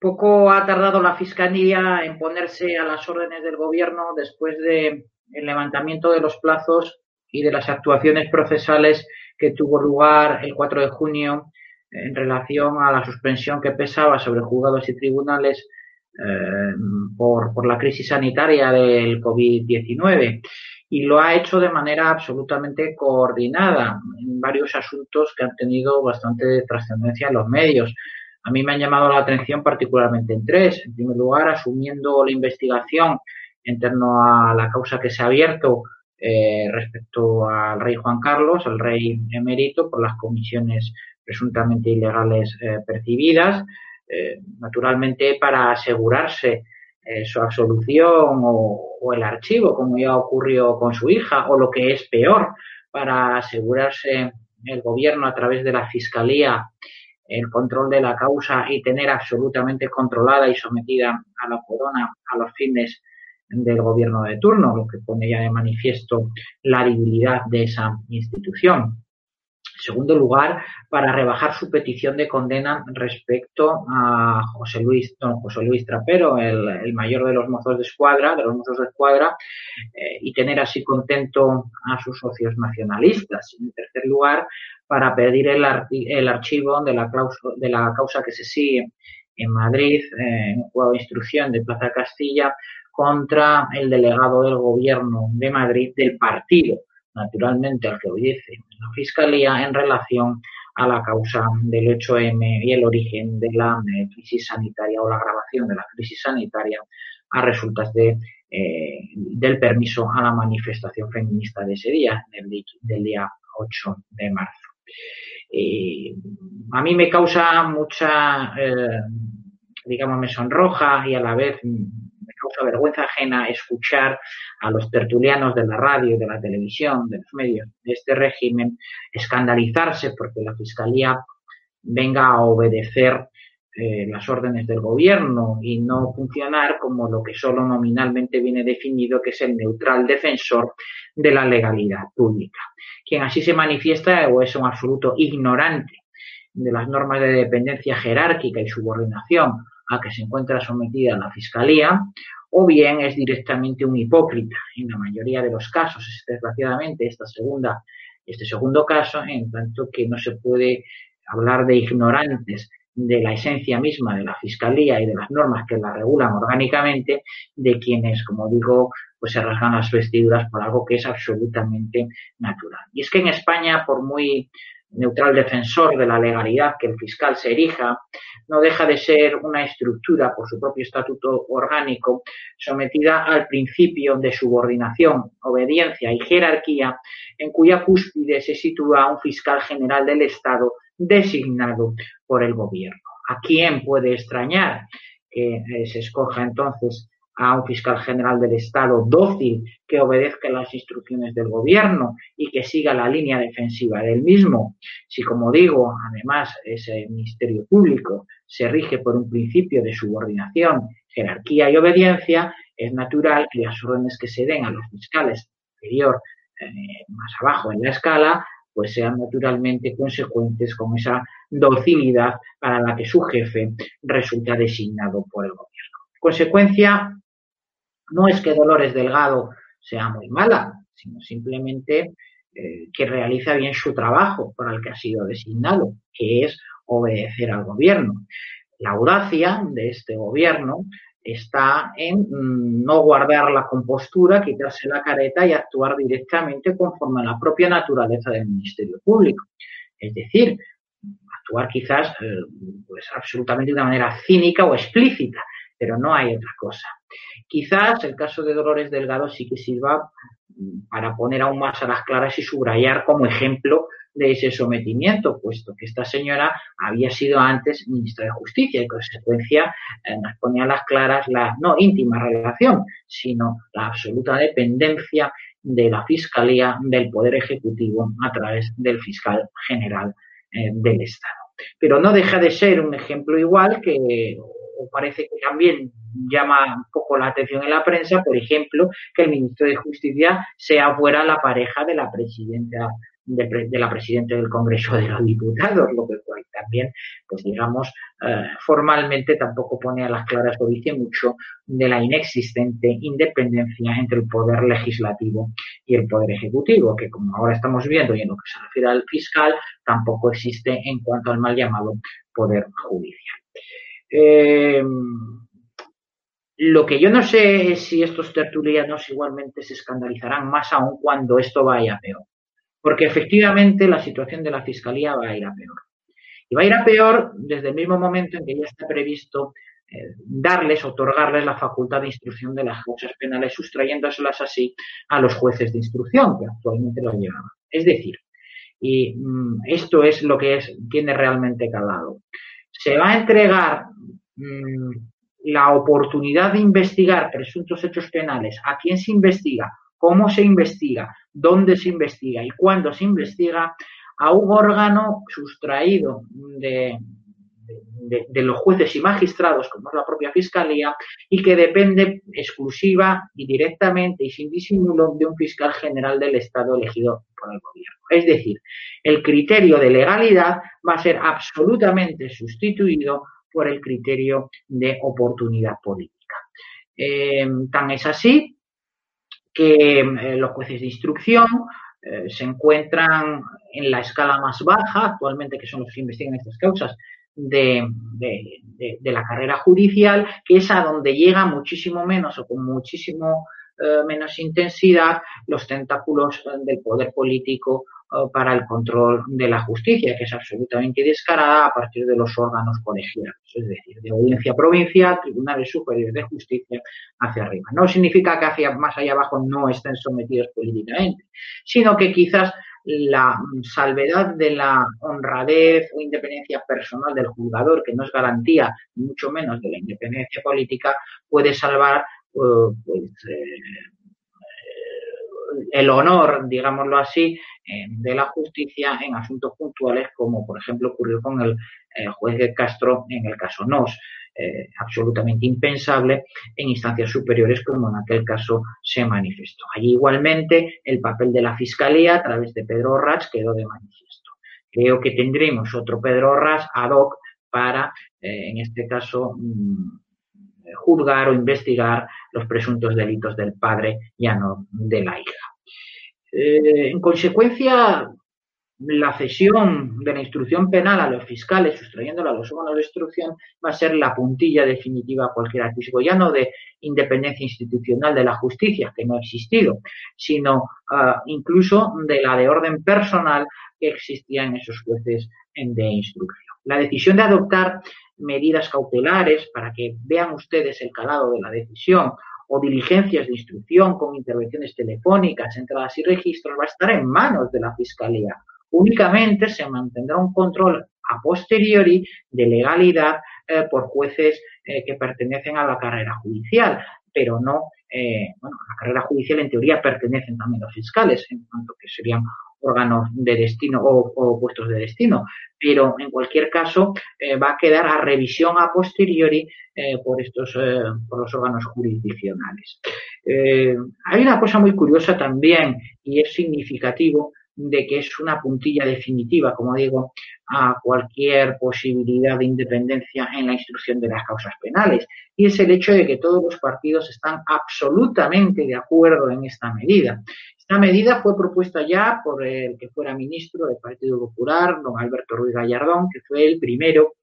Poco ha tardado la Fiscalía en ponerse a las órdenes del Gobierno después del levantamiento de los plazos y de las actuaciones procesales que tuvo lugar el 4 de junio en relación a la suspensión que pesaba sobre juzgados y tribunales eh, por, por la crisis sanitaria del COVID-19 y lo ha hecho de manera absolutamente coordinada en varios asuntos que han tenido bastante trascendencia en los medios. A mí me han llamado la atención particularmente en tres. En primer lugar, asumiendo la investigación en torno a la causa que se ha abierto eh, respecto al rey Juan Carlos, el rey emérito, por las comisiones presuntamente ilegales eh, percibidas, eh, naturalmente para asegurarse su absolución o, el archivo, como ya ocurrió con su hija, o lo que es peor, para asegurarse el gobierno a través de la fiscalía el control de la causa y tener absolutamente controlada y sometida a la corona a los fines del gobierno de turno, lo que pone ya de manifiesto la debilidad de esa institución. Segundo lugar, para rebajar su petición de condena respecto a José Luis, don José Luis Trapero, el, mayor de los mozos de escuadra, de los mozos de escuadra, eh, y tener así contento a sus socios nacionalistas. En tercer lugar, para pedir el, archivo de la, de la causa que se sigue en Madrid, eh, en juego de instrucción de Plaza Castilla, contra el delegado del gobierno de Madrid del partido naturalmente al que obedece la Fiscalía en relación a la causa del 8M y el origen de la eh, crisis sanitaria o la agravación de la crisis sanitaria a resultas eh, del permiso a la manifestación feminista de ese día, del, día 8 de marzo. a mí me causa mucha, eh, digamos, me sonroja y a la vez vergüenza ajena escuchar a los tertulianos de la radio, de la televisión, de los medios de este régimen escandalizarse porque la Fiscalía venga a obedecer eh, las órdenes del gobierno y no funcionar como lo que solo nominalmente viene definido, que es el neutral defensor de la legalidad pública. Quien así se manifiesta o es un absoluto ignorante de las normas de dependencia jerárquica y subordinación a que se encuentra sometida la Fiscalía, o bien es directamente un hipócrita. En la mayoría de los casos, es desgraciadamente esta segunda, este segundo caso, en tanto que no se puede hablar de ignorantes de la esencia misma de la Fiscalía y de las normas que la regulan orgánicamente, de quienes, como digo, pues se rasgan las vestiduras por algo que es absolutamente natural. Y es que en España, por muy neutral defensor de la legalidad que el fiscal se erija, no deja de ser una estructura por su propio estatuto orgánico sometida al principio de subordinación, obediencia y jerarquía, en cuya cúspide se sitúa un fiscal general del Estado designado por el gobierno. ¿A quién puede extrañar que eh, se escoja entonces a un fiscal general del Estado dócil que obedezca las instrucciones del gobierno y que siga la línea defensiva del mismo. Si, como digo, además ese Ministerio Público se rige por un principio de subordinación, jerarquía y obediencia, es natural que las órdenes que se den a los fiscales superior eh, más abajo en la escala pues sean naturalmente consecuentes con esa docilidad para la que su jefe resulta designado por el gobierno. Consecuencia no es que Dolores Delgado sea muy mala, sino simplemente eh, que realiza bien su trabajo para el que ha sido designado, que es obedecer al gobierno. La audacia de este gobierno está en mm, no guardar la compostura, quitarse la careta y actuar directamente conforme a la propia naturaleza del Ministerio Público. Es decir, actuar quizás pues absolutamente de una manera cínica o explícita, pero no hay otra cosa. Quizás el caso de Dolores Delgado sí que sirva para poner aún más a las claras y subrayar como ejemplo de ese sometimiento, puesto que esta señora había sido antes ministra de Justicia y, en consecuencia, eh, nos pone a las claras la no íntima relación, sino la absoluta dependencia de la Fiscalía del Poder Ejecutivo a través del fiscal general eh, del Estado. Pero no deja de ser un ejemplo igual que parece que también llama un poco la atención en la prensa, por ejemplo, que el ministro de Justicia sea fuera la pareja de la presidenta de, la presidenta del Congreso de los Diputados, lo que también, pues digamos, eh, formalmente tampoco pone a las claras o dice mucho de la inexistente independencia entre el poder legislativo y el poder ejecutivo, que como ahora estamos viendo y en lo que se refiere al fiscal, tampoco existe en cuanto al mal llamado poder judicial. Eh, lo que yo no sé es si estos tertulianos igualmente se escandalizarán más aún cuando esto vaya peor. Porque efectivamente la situación de la Fiscalía va a ir a peor. Y va a ir a peor desde el mismo momento en que ya está previsto eh, darles, otorgarles la facultad de instrucción de las causas penales, sustrayéndoselas así a los jueces de instrucción, que actualmente lo llevan. Es decir, y mm, esto es lo que es, tiene realmente calado. Se va a entregar mm, la oportunidad de investigar presuntos hechos penales a quien se investiga, cómo se investiga, dónde se investiga y cuándo se investiga a un órgano sustraído de, de, los jueces y magistrados, como es la propia Fiscalía, y que depende exclusiva y directamente y sin disimulo de un fiscal general del Estado elegido por el gobierno. Es decir, el criterio de legalidad va a ser absolutamente sustituido por el criterio de oportunidad política. Eh, tan es así que eh, los jueces de instrucción eh, se encuentran en la escala más baja, actualmente que son los que investigan estas causas, de, la carrera judicial, que es a donde llega muchísimo menos o con muchísimo eh, menos intensidad los tentáculos del poder político para el control de la justicia, que es absolutamente descarada a partir de los órganos colegiados, es decir, de audiencia provincial, tribunales superiores de justicia hacia arriba. No significa que hacia más allá abajo no estén sometidos políticamente, sino que quizás la salvedad de la honradez o independencia personal del juzgador, que no es garantía, mucho menos de la independencia política, puede salvar uh, pues, eh, el honor, digámoslo así, eh, de la justicia en asuntos puntuales, como por ejemplo ocurrió con el eh, juez de Castro en el caso Nos, eh, absolutamente impensable en instancias superiores como en aquel caso se manifestó. Allí igualmente el papel de la Fiscalía a través de Pedro Orras quedó de manifiesto. Creo que tendremos otro Pedro Orras ad hoc para, en este caso, mm, juzgar o investigar los presuntos delitos del padre, ya no de la hija. Eh, en consecuencia, la cesión de la instrucción penal a los fiscales, sustrayéndola a los órganos de instrucción, va a ser la puntilla definitiva a cualquier atisbo, ya no de independencia institucional de la justicia, que no ha existido, sino ah, incluso de la de orden personal que existía en esos jueces de instrucción. La decisión de adoptar medidas cautelares para que vean ustedes el calado de la decisión o diligencias de instrucción con intervenciones telefónicas, entradas y registros, va a estar en manos de la Fiscalía. Únicamente se mantendrá un control a posteriori de legalidad eh, por jueces eh, que pertenecen a la carrera judicial, pero no, eh, bueno, a la carrera judicial en teoría pertenecen también los fiscales, en cuanto que serían órganos de destino o, puestos de destino, pero en cualquier caso eh, va a quedar a revisión a posteriori eh, por estos eh, por los órganos jurisdiccionales. hay una cosa muy curiosa también y es significativo de que es una puntilla definitiva, como digo, a cualquier posibilidad de independencia en la instrucción de las causas penales. Y es el hecho de que todos los partidos están absolutamente de acuerdo en esta medida. La medida fue propuesta ya por el que fuera ministro del Partido Popular, don Alberto Ruiz Gallardón, que fue el primero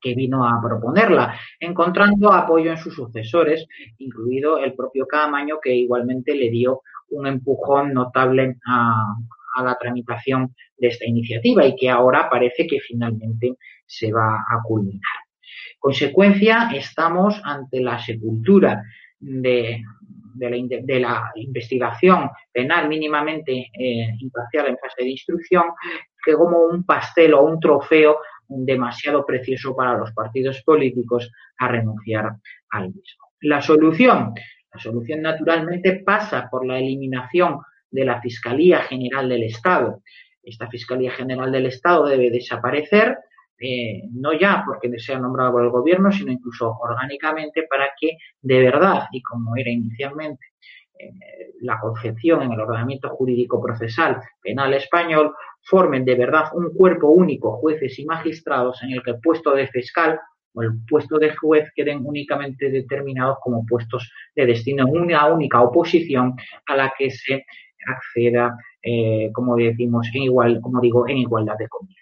que vino a proponerla, encontrando apoyo en sus sucesores, incluido el propio Camaño, que igualmente le dio un empujón notable a, a la tramitación de esta iniciativa y que ahora parece que finalmente se va a culminar. Consecuencia, estamos ante la sepultura de, la, investigación penal mínimamente eh, imparcial en fase de instrucción, que como un pastel o un trofeo demasiado precioso para los partidos políticos a renunciar al mismo. La solución, la solución naturalmente pasa por la eliminación de la Fiscalía General del Estado. Esta Fiscalía General del Estado debe desaparecer, eh, no ya porque sea nombrado por el gobierno, sino incluso orgánicamente para que de verdad, y como era inicialmente eh, la concepción en el ordenamiento jurídico procesal penal español, formen de verdad un cuerpo único, jueces y magistrados, en el que el puesto de fiscal o el puesto de juez queden únicamente determinados como puestos de destino en una única oposición a la que se acceda, eh, como decimos, en igual, como digo, en igualdad de condiciones.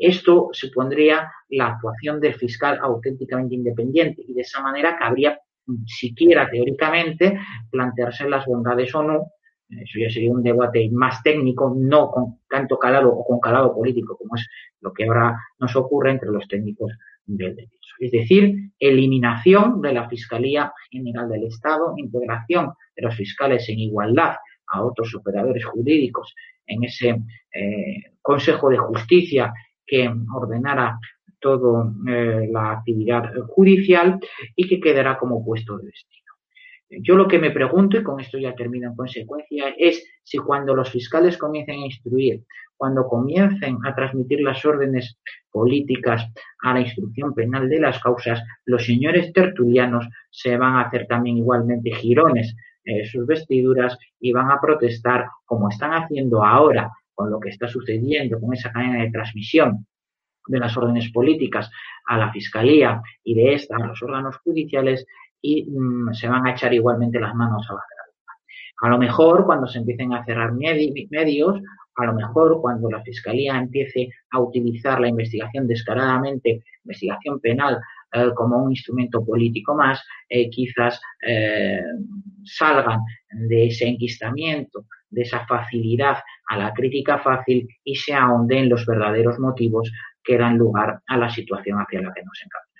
Esto supondría la actuación del fiscal auténticamente independiente y de esa manera cabría siquiera teóricamente plantearse las bondades o no eso ya sería un debate más técnico, no con tanto calado o con calado político como es lo que ahora nos ocurre entre los técnicos del derecho. Es decir, eliminación de la Fiscalía General del Estado, integración de los fiscales en igualdad a otros operadores jurídicos en ese eh, Consejo de Justicia que ordenara toda eh, la actividad judicial y que quedará como puesto de destino. Yo lo que me pregunto, y con esto ya termino en consecuencia, es si cuando los fiscales comiencen a instruir, cuando comiencen a transmitir las órdenes políticas a la instrucción penal de las causas, los señores tertulianos se van a hacer también igualmente girones en sus vestiduras y van a protestar como están haciendo ahora con lo que está sucediendo con esa cadena de transmisión de las órdenes políticas a la Fiscalía y de esta a los órganos judiciales y mm, se van a echar igualmente las manos a la cabeza. A lo mejor cuando se empiecen a cerrar medios, a lo mejor cuando la Fiscalía empiece a utilizar la investigación descaradamente, investigación penal, eh, como un instrumento político más, eh, quizás eh, salgan de ese enquistamiento, de esa facilidad a la crítica fácil y se ahonden los verdaderos motivos que dan lugar a la situación hacia la que nos encaminamos.